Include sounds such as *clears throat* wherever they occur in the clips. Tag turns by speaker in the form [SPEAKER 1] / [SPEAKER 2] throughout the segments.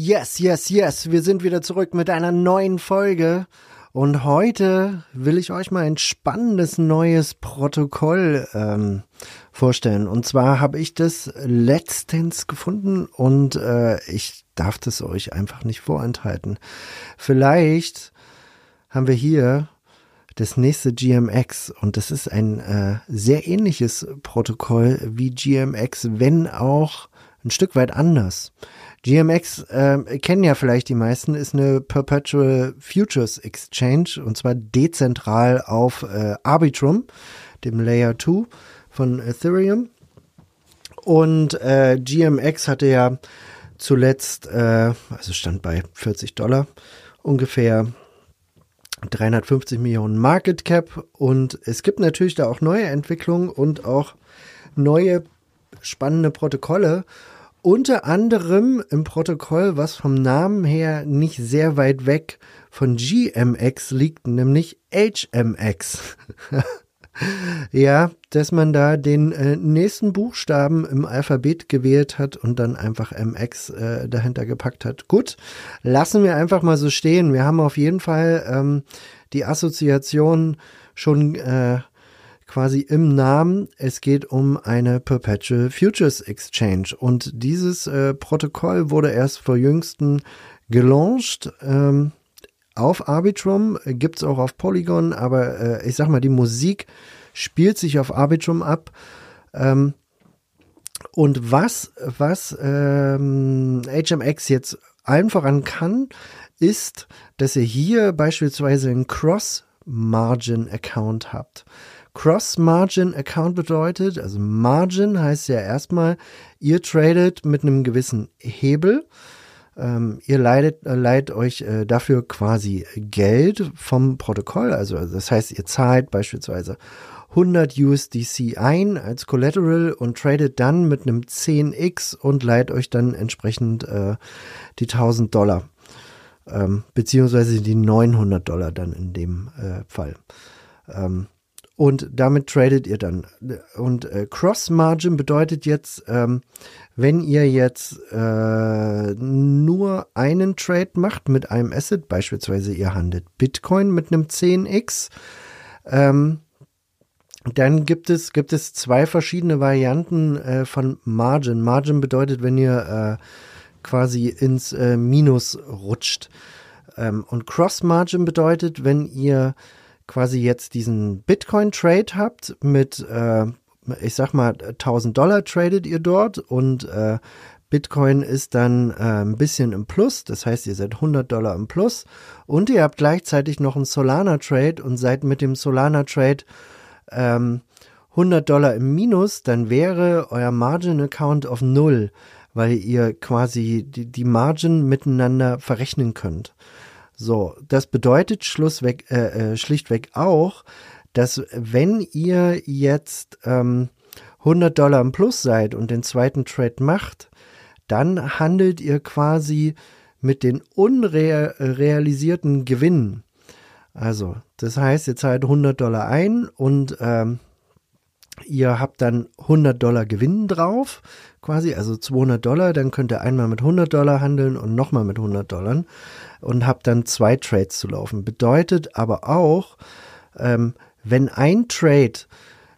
[SPEAKER 1] Yes, yes, yes. Wir sind wieder zurück mit einer neuen Folge. Und heute will ich euch mal ein spannendes neues Protokoll ähm, vorstellen. Und zwar habe ich das letztens gefunden und äh, ich darf das euch einfach nicht vorenthalten. Vielleicht haben wir hier das nächste GMX und das ist ein äh, sehr ähnliches Protokoll wie GMX, wenn auch ein Stück weit anders. GMX äh, kennen ja vielleicht die meisten, ist eine Perpetual Futures Exchange und zwar dezentral auf äh, Arbitrum, dem Layer 2 von Ethereum. Und äh, GMX hatte ja zuletzt, äh, also stand bei 40 Dollar ungefähr 350 Millionen Market Cap und es gibt natürlich da auch neue Entwicklungen und auch neue spannende Protokolle. Unter anderem im Protokoll, was vom Namen her nicht sehr weit weg von GMX liegt, nämlich HMX. *laughs* ja, dass man da den äh, nächsten Buchstaben im Alphabet gewählt hat und dann einfach MX äh, dahinter gepackt hat. Gut, lassen wir einfach mal so stehen. Wir haben auf jeden Fall ähm, die Assoziation schon äh, quasi im Namen. Es geht um eine Perpetual Futures Exchange und dieses äh, Protokoll wurde erst vor jüngsten gelauncht. Ähm, auf Arbitrum, gibt's auch auf Polygon, aber äh, ich sag mal, die Musik spielt sich auf Arbitrum ab. Ähm, und was, was ähm, HMX jetzt allen voran kann, ist, dass ihr hier beispielsweise einen Cross-Margin-Account habt. Cross-Margin-Account bedeutet, also Margin heißt ja erstmal, ihr tradet mit einem gewissen Hebel. Ähm, ihr leidet, äh, leiht euch äh, dafür quasi Geld vom Protokoll. Also das heißt, ihr zahlt beispielsweise 100 USDC ein als Collateral und tradet dann mit einem 10x und leiht euch dann entsprechend äh, die 1000 Dollar. Ähm, beziehungsweise die 900 Dollar dann in dem äh, Fall. Ähm, und damit tradet ihr dann. Und äh, Cross-Margin bedeutet jetzt, ähm, wenn ihr jetzt äh, nur einen Trade macht mit einem Asset, beispielsweise ihr handelt Bitcoin mit einem 10x, ähm, dann gibt es, gibt es zwei verschiedene Varianten äh, von Margin. Margin bedeutet, wenn ihr äh, quasi ins äh, Minus rutscht. Ähm, und Cross-Margin bedeutet, wenn ihr quasi jetzt diesen Bitcoin-Trade habt mit, äh, ich sag mal, 1000 Dollar tradet ihr dort und äh, Bitcoin ist dann äh, ein bisschen im Plus, das heißt, ihr seid 100 Dollar im Plus und ihr habt gleichzeitig noch einen Solana-Trade und seid mit dem Solana-Trade ähm, 100 Dollar im Minus, dann wäre euer Margin-Account auf Null, weil ihr quasi die, die Margin miteinander verrechnen könnt. So, das bedeutet schlussweg, äh, äh, schlichtweg auch, dass wenn ihr jetzt ähm, 100 Dollar im Plus seid und den zweiten Trade macht, dann handelt ihr quasi mit den unrealisierten Gewinnen. Also, das heißt, ihr zahlt 100 Dollar ein und ähm, ihr habt dann 100 Dollar Gewinn drauf, quasi, also 200 Dollar, dann könnt ihr einmal mit 100 Dollar handeln und nochmal mit 100 Dollar und habt dann zwei Trades zu laufen. Bedeutet aber auch, ähm, wenn ein Trade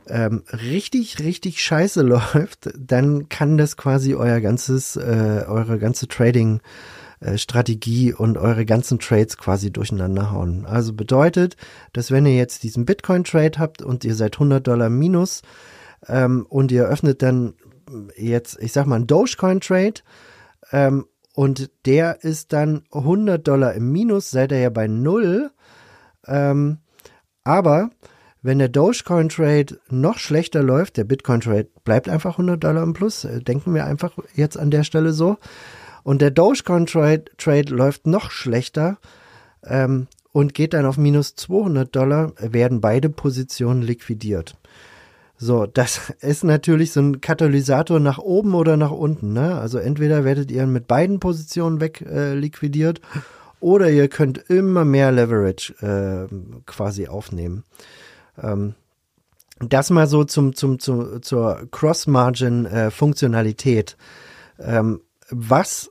[SPEAKER 1] ähm, richtig, richtig scheiße *laughs* läuft, dann kann das quasi euer ganzes, äh, eure ganze Trading äh, Strategie und eure ganzen Trades quasi durcheinander hauen. Also bedeutet, dass wenn ihr jetzt diesen Bitcoin Trade habt und ihr seid 100 Dollar minus ähm, und ihr öffnet dann jetzt, ich sag mal, einen Dogecoin Trade ähm, und der ist dann 100 Dollar im Minus, seid ihr ja bei Null. Ähm, aber wenn der Dogecoin Trade noch schlechter läuft, der Bitcoin Trade bleibt einfach 100 Dollar im Plus, äh, denken wir einfach jetzt an der Stelle so. Und der Dogecoin Trade, Trade läuft noch schlechter, ähm, und geht dann auf minus 200 Dollar, werden beide Positionen liquidiert. So, das *laughs* ist natürlich so ein Katalysator nach oben oder nach unten. Ne? Also entweder werdet ihr mit beiden Positionen weg äh, liquidiert oder ihr könnt immer mehr Leverage äh, quasi aufnehmen. Ähm, das mal so zum, zum, zum, zur Cross-Margin-Funktionalität. Äh, ähm, was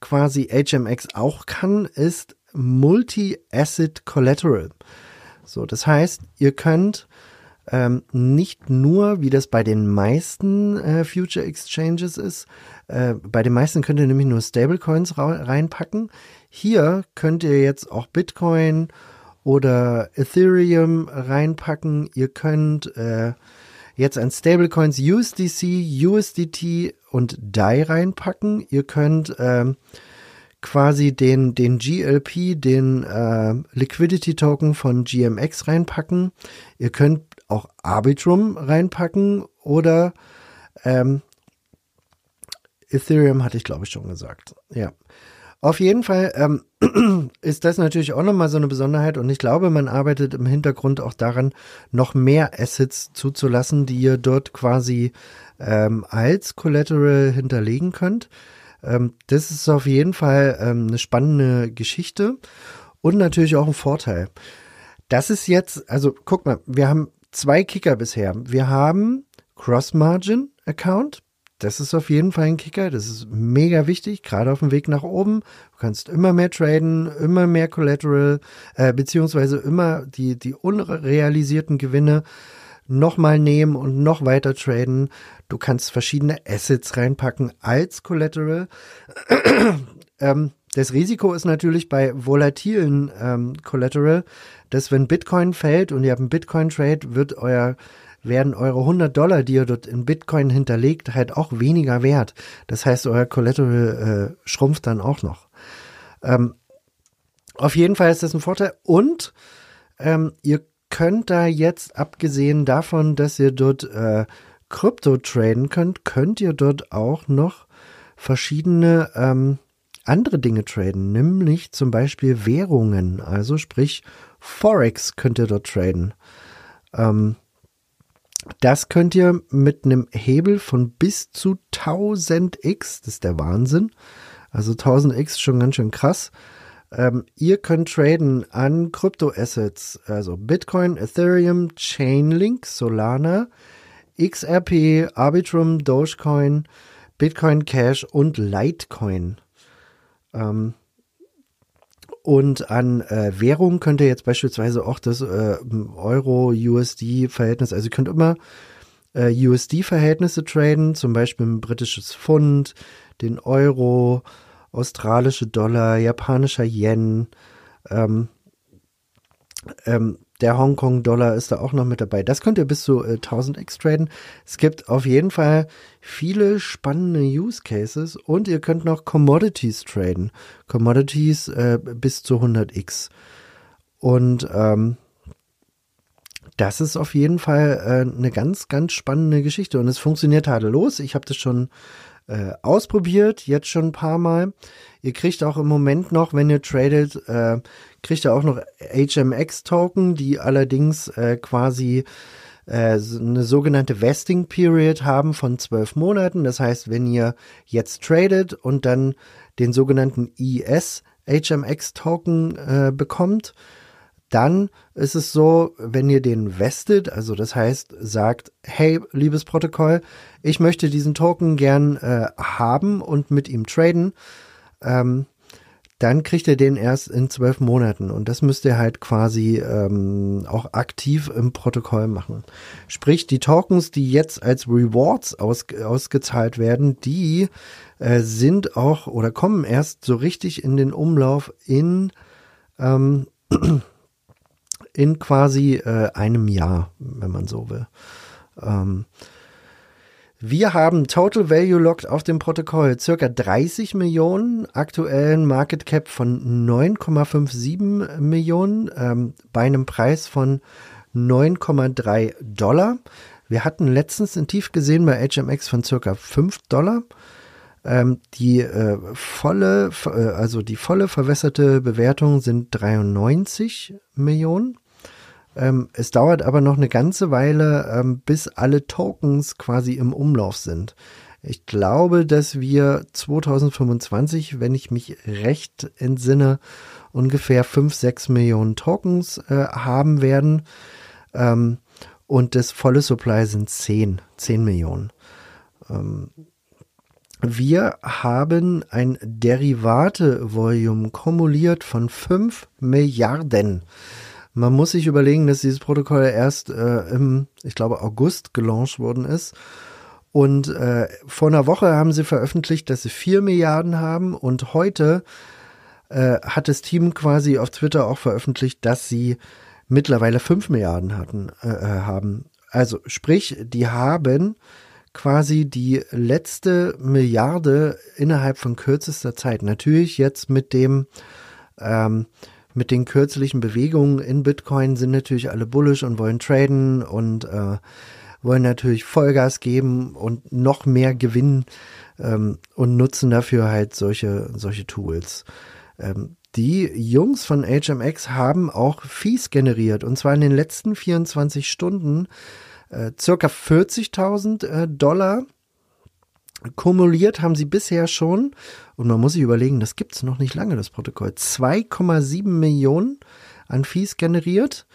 [SPEAKER 1] quasi HMX auch kann, ist Multi-Asset Collateral. So, das heißt, ihr könnt ähm, nicht nur, wie das bei den meisten äh, Future Exchanges ist, äh, bei den meisten könnt ihr nämlich nur Stablecoins reinpacken. Hier könnt ihr jetzt auch Bitcoin oder Ethereum reinpacken. Ihr könnt äh, jetzt an Stablecoins USDC, USDT und DAI reinpacken. Ihr könnt ähm, quasi den, den GLP, den äh, Liquidity Token von GMX reinpacken. Ihr könnt auch Arbitrum reinpacken oder ähm, Ethereum hatte ich glaube ich schon gesagt. Ja. Auf jeden Fall ähm, *clears throat* ist das natürlich auch nochmal so eine Besonderheit und ich glaube, man arbeitet im Hintergrund auch daran, noch mehr Assets zuzulassen, die ihr dort quasi ähm, als Collateral hinterlegen könnt. Ähm, das ist auf jeden Fall ähm, eine spannende Geschichte und natürlich auch ein Vorteil. Das ist jetzt, also guck mal, wir haben zwei Kicker bisher. Wir haben Cross-Margin-Account, das ist auf jeden Fall ein Kicker. Das ist mega wichtig, gerade auf dem Weg nach oben. Du kannst immer mehr traden, immer mehr Collateral, äh, beziehungsweise immer die, die unrealisierten Gewinne nochmal nehmen und noch weiter traden. Du kannst verschiedene Assets reinpacken als Collateral. *clears throat* ähm, das Risiko ist natürlich bei volatilen ähm, Collateral, dass wenn Bitcoin fällt und ihr habt einen Bitcoin-Trade, wird euer werden eure 100 Dollar, die ihr dort in Bitcoin hinterlegt, halt auch weniger wert. Das heißt, euer Collateral äh, schrumpft dann auch noch. Ähm, auf jeden Fall ist das ein Vorteil. Und ähm, ihr könnt da jetzt, abgesehen davon, dass ihr dort äh, Krypto traden könnt, könnt ihr dort auch noch verschiedene ähm, andere Dinge traden, nämlich zum Beispiel Währungen, also sprich Forex könnt ihr dort traden. Ähm, das könnt ihr mit einem Hebel von bis zu 1000x, das ist der Wahnsinn. Also 1000x ist schon ganz schön krass. Ähm, ihr könnt traden an Kryptoassets, also Bitcoin, Ethereum, Chainlink, Solana, XRP, Arbitrum, Dogecoin, Bitcoin Cash und Litecoin. Ähm, und an äh, Währung könnt ihr jetzt beispielsweise auch das äh, Euro-USD-Verhältnis, also ihr könnt immer äh, USD-Verhältnisse traden, zum Beispiel ein britisches Pfund, den Euro, australische Dollar, japanischer Yen, ähm, ähm, der Hongkong-Dollar ist da auch noch mit dabei. Das könnt ihr bis zu äh, 1000x traden. Es gibt auf jeden Fall viele spannende Use Cases und ihr könnt noch Commodities traden. Commodities äh, bis zu 100x. Und ähm, das ist auf jeden Fall äh, eine ganz, ganz spannende Geschichte und es funktioniert tadellos. Ich habe das schon äh, ausprobiert, jetzt schon ein paar Mal. Ihr kriegt auch im Moment noch, wenn ihr tradet, äh, kriegt ihr auch noch HMX-Token, die allerdings äh, quasi äh, eine sogenannte Vesting Period haben von zwölf Monaten. Das heißt, wenn ihr jetzt tradet und dann den sogenannten ES HMX Token äh, bekommt, dann ist es so, wenn ihr den vestet, also das heißt, sagt, hey, liebes Protokoll, ich möchte diesen Token gern äh, haben und mit ihm traden, ähm, dann kriegt ihr den erst in zwölf Monaten und das müsst ihr halt quasi ähm, auch aktiv im Protokoll machen. Sprich, die Tokens, die jetzt als Rewards aus, ausgezahlt werden, die äh, sind auch oder kommen erst so richtig in den Umlauf in ähm, *clears throat* in quasi äh, einem Jahr, wenn man so will. Ähm, wir haben Total Value Locked auf dem Protokoll circa 30 Millionen, aktuellen Market Cap von 9,57 Millionen ähm, bei einem Preis von 9,3 Dollar. Wir hatten letztens ein Tief gesehen bei HMX von circa 5 Dollar. Ähm, die äh, volle, äh, also die volle verwässerte Bewertung sind 93 Millionen. Ähm, es dauert aber noch eine ganze Weile, ähm, bis alle Tokens quasi im Umlauf sind. Ich glaube, dass wir 2025, wenn ich mich recht entsinne, ungefähr 5, 6 Millionen Tokens äh, haben werden. Ähm, und das volle Supply sind 10, 10 Millionen. Ähm, wir haben ein Derivate-Volume kumuliert von 5 Milliarden. Man muss sich überlegen, dass dieses Protokoll erst äh, im, ich glaube, August gelauncht worden ist. Und äh, vor einer Woche haben sie veröffentlicht, dass sie 4 Milliarden haben. Und heute äh, hat das Team quasi auf Twitter auch veröffentlicht, dass sie mittlerweile 5 Milliarden hatten, äh, äh, haben. Also sprich, die haben quasi die letzte Milliarde innerhalb von kürzester Zeit. Natürlich jetzt mit dem ähm, mit den kürzlichen Bewegungen in Bitcoin sind natürlich alle bullish und wollen traden und äh, wollen natürlich Vollgas geben und noch mehr gewinnen ähm, und nutzen dafür halt solche, solche Tools. Ähm, die Jungs von HMX haben auch Fees generiert und zwar in den letzten 24 Stunden äh, circa 40.000 äh, Dollar Kumuliert haben sie bisher schon, und man muss sich überlegen, das gibt es noch nicht lange, das Protokoll, 2,7 Millionen an Fees generiert.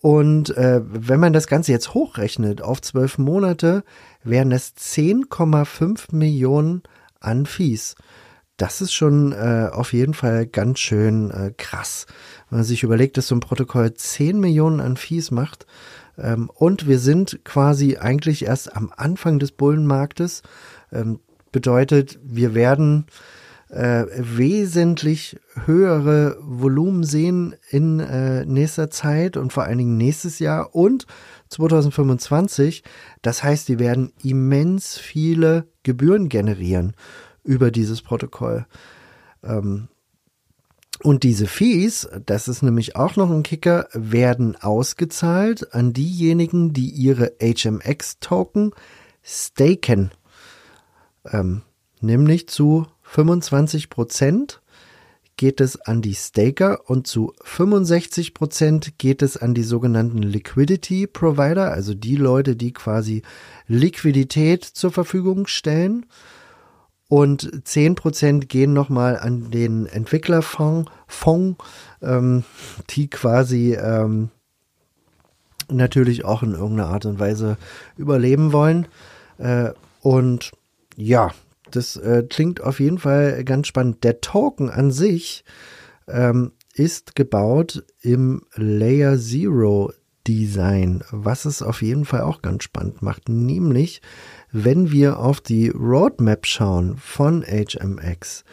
[SPEAKER 1] Und äh, wenn man das Ganze jetzt hochrechnet auf zwölf Monate, wären es 10,5 Millionen an Fees. Das ist schon äh, auf jeden Fall ganz schön äh, krass. Wenn man sich überlegt, dass so ein Protokoll 10 Millionen an Fees macht, ähm, und wir sind quasi eigentlich erst am Anfang des Bullenmarktes. Ähm, bedeutet, wir werden äh, wesentlich höhere Volumen sehen in äh, nächster Zeit und vor allen Dingen nächstes Jahr und 2025. Das heißt, die werden immens viele Gebühren generieren über dieses Protokoll. Ähm, und diese Fees, das ist nämlich auch noch ein Kicker, werden ausgezahlt an diejenigen, die ihre HMX-Token staken. Ähm, nämlich zu 25 Prozent geht es an die Staker und zu 65 Prozent geht es an die sogenannten Liquidity Provider, also die Leute, die quasi Liquidität zur Verfügung stellen und 10% gehen nochmal an den Entwicklerfonds, Fonds, ähm, die quasi ähm, natürlich auch in irgendeiner Art und Weise überleben wollen. Äh, und ja, das äh, klingt auf jeden Fall ganz spannend. Der Token an sich ähm, ist gebaut im Layer Zero Design, was es auf jeden Fall auch ganz spannend macht. Nämlich wenn wir auf die Roadmap schauen von HMX,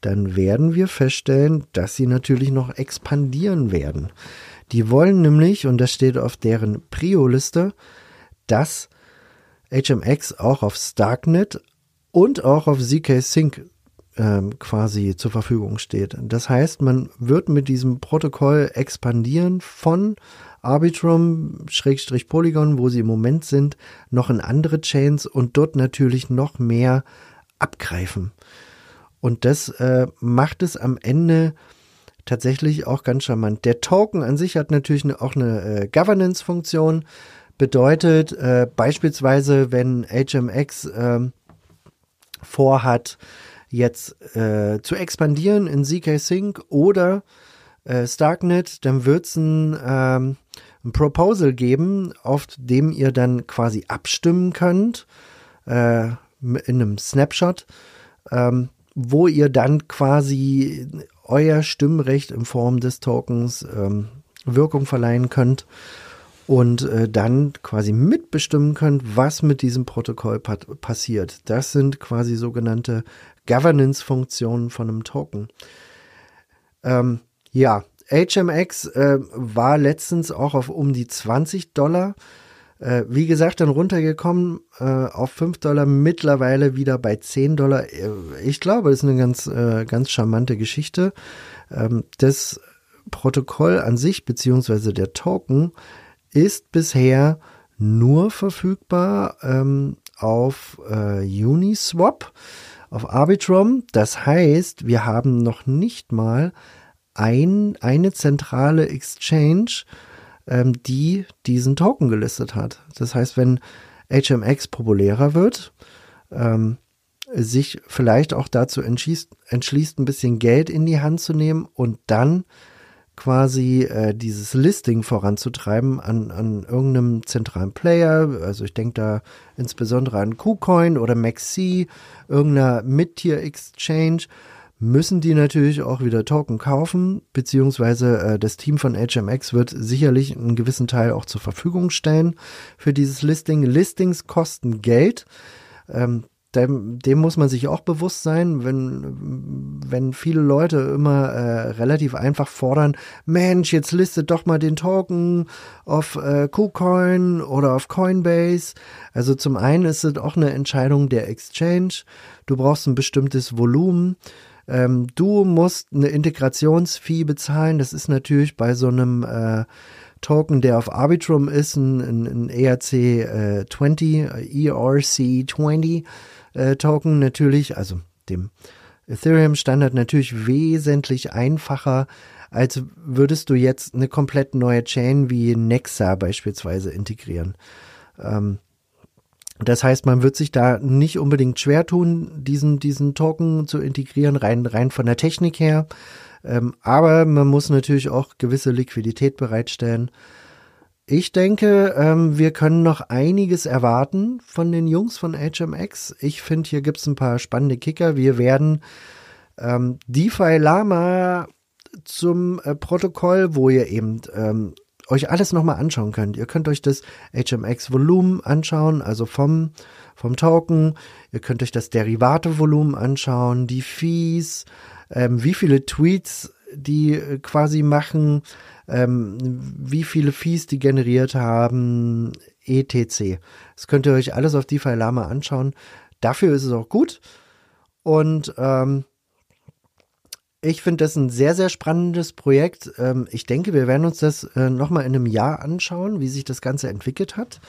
[SPEAKER 1] dann werden wir feststellen, dass sie natürlich noch expandieren werden. Die wollen nämlich, und das steht auf deren Prio-Liste, dass HMX auch auf Starknet und auch auf ZK Sync ähm, quasi zur Verfügung steht. Das heißt, man wird mit diesem Protokoll expandieren von Arbitrum, Schrägstrich Polygon, wo sie im Moment sind, noch in andere Chains und dort natürlich noch mehr abgreifen. Und das äh, macht es am Ende tatsächlich auch ganz charmant. Der Token an sich hat natürlich auch eine äh, Governance-Funktion. Bedeutet äh, beispielsweise, wenn HMX äh, vorhat, jetzt äh, zu expandieren in ZK Sync oder äh, Starknet, dann wird es ein ähm, ein Proposal geben, auf dem ihr dann quasi abstimmen könnt, äh, in einem Snapshot, ähm, wo ihr dann quasi euer Stimmrecht in Form des Tokens ähm, Wirkung verleihen könnt und äh, dann quasi mitbestimmen könnt, was mit diesem Protokoll pa passiert. Das sind quasi sogenannte Governance-Funktionen von einem Token. Ähm, ja, HMX äh, war letztens auch auf um die 20 Dollar. Äh, wie gesagt, dann runtergekommen äh, auf 5 Dollar, mittlerweile wieder bei 10 Dollar. Äh, ich glaube, das ist eine ganz, äh, ganz charmante Geschichte. Ähm, das Protokoll an sich, beziehungsweise der Token, ist bisher nur verfügbar ähm, auf äh, Uniswap, auf Arbitrum. Das heißt, wir haben noch nicht mal ein, eine zentrale Exchange, ähm, die diesen Token gelistet hat. Das heißt, wenn HMX populärer wird, ähm, sich vielleicht auch dazu entschließt, entschließt, ein bisschen Geld in die Hand zu nehmen und dann quasi äh, dieses Listing voranzutreiben an, an irgendeinem zentralen Player. Also ich denke da insbesondere an KuCoin oder MaxC, irgendeiner Mid-Tier-Exchange müssen die natürlich auch wieder Token kaufen, beziehungsweise äh, das Team von HMX wird sicherlich einen gewissen Teil auch zur Verfügung stellen für dieses Listing. Listings kosten Geld. Ähm, dem, dem muss man sich auch bewusst sein, wenn, wenn viele Leute immer äh, relativ einfach fordern, Mensch, jetzt listet doch mal den Token auf äh, KuCoin oder auf Coinbase. Also zum einen ist es auch eine Entscheidung der Exchange. Du brauchst ein bestimmtes Volumen. Ähm, du musst eine Integrationsfee bezahlen. Das ist natürlich bei so einem äh, Token, der auf Arbitrum ist, ein, ein, ein ERC äh, 20, ERC 20 äh, Token natürlich, also dem Ethereum Standard natürlich wesentlich einfacher, als würdest du jetzt eine komplett neue Chain wie Nexa beispielsweise integrieren. Ähm, das heißt, man wird sich da nicht unbedingt schwer tun, diesen, diesen Token zu integrieren, rein, rein von der Technik her. Ähm, aber man muss natürlich auch gewisse Liquidität bereitstellen. Ich denke, ähm, wir können noch einiges erwarten von den Jungs von HMX. Ich finde, hier gibt es ein paar spannende Kicker. Wir werden ähm, DeFi Lama zum äh, Protokoll, wo ihr eben ähm, euch alles nochmal anschauen könnt. Ihr könnt euch das HMX-Volumen anschauen, also vom, vom Token. Ihr könnt euch das Derivate-Volumen anschauen, die Fees, ähm, wie viele Tweets die äh, quasi machen, ähm, wie viele Fees die generiert haben, etc. Das könnt ihr euch alles auf DeFi Lama anschauen. Dafür ist es auch gut. Und ähm, ich finde das ein sehr, sehr spannendes Projekt. Ähm, ich denke, wir werden uns das äh, nochmal in einem Jahr anschauen, wie sich das Ganze entwickelt hat.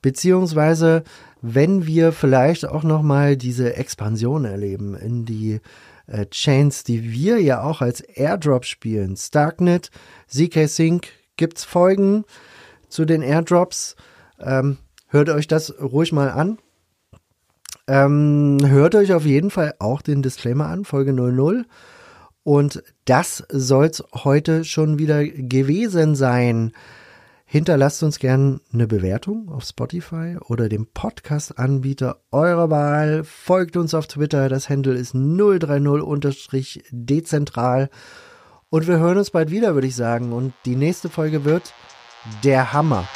[SPEAKER 1] Beziehungsweise, wenn wir vielleicht auch nochmal diese Expansion erleben in die äh, Chains, die wir ja auch als Airdrop spielen. Starknet, ZK Sync, gibt's Folgen zu den Airdrops. Ähm, hört euch das ruhig mal an. Ähm, hört euch auf jeden Fall auch den Disclaimer an, Folge 00. Und das soll's heute schon wieder gewesen sein. Hinterlasst uns gerne eine Bewertung auf Spotify oder dem Podcast-Anbieter eurer Wahl. Folgt uns auf Twitter. Das Handle ist 030-dezentral. Und wir hören uns bald wieder, würde ich sagen. Und die nächste Folge wird der Hammer.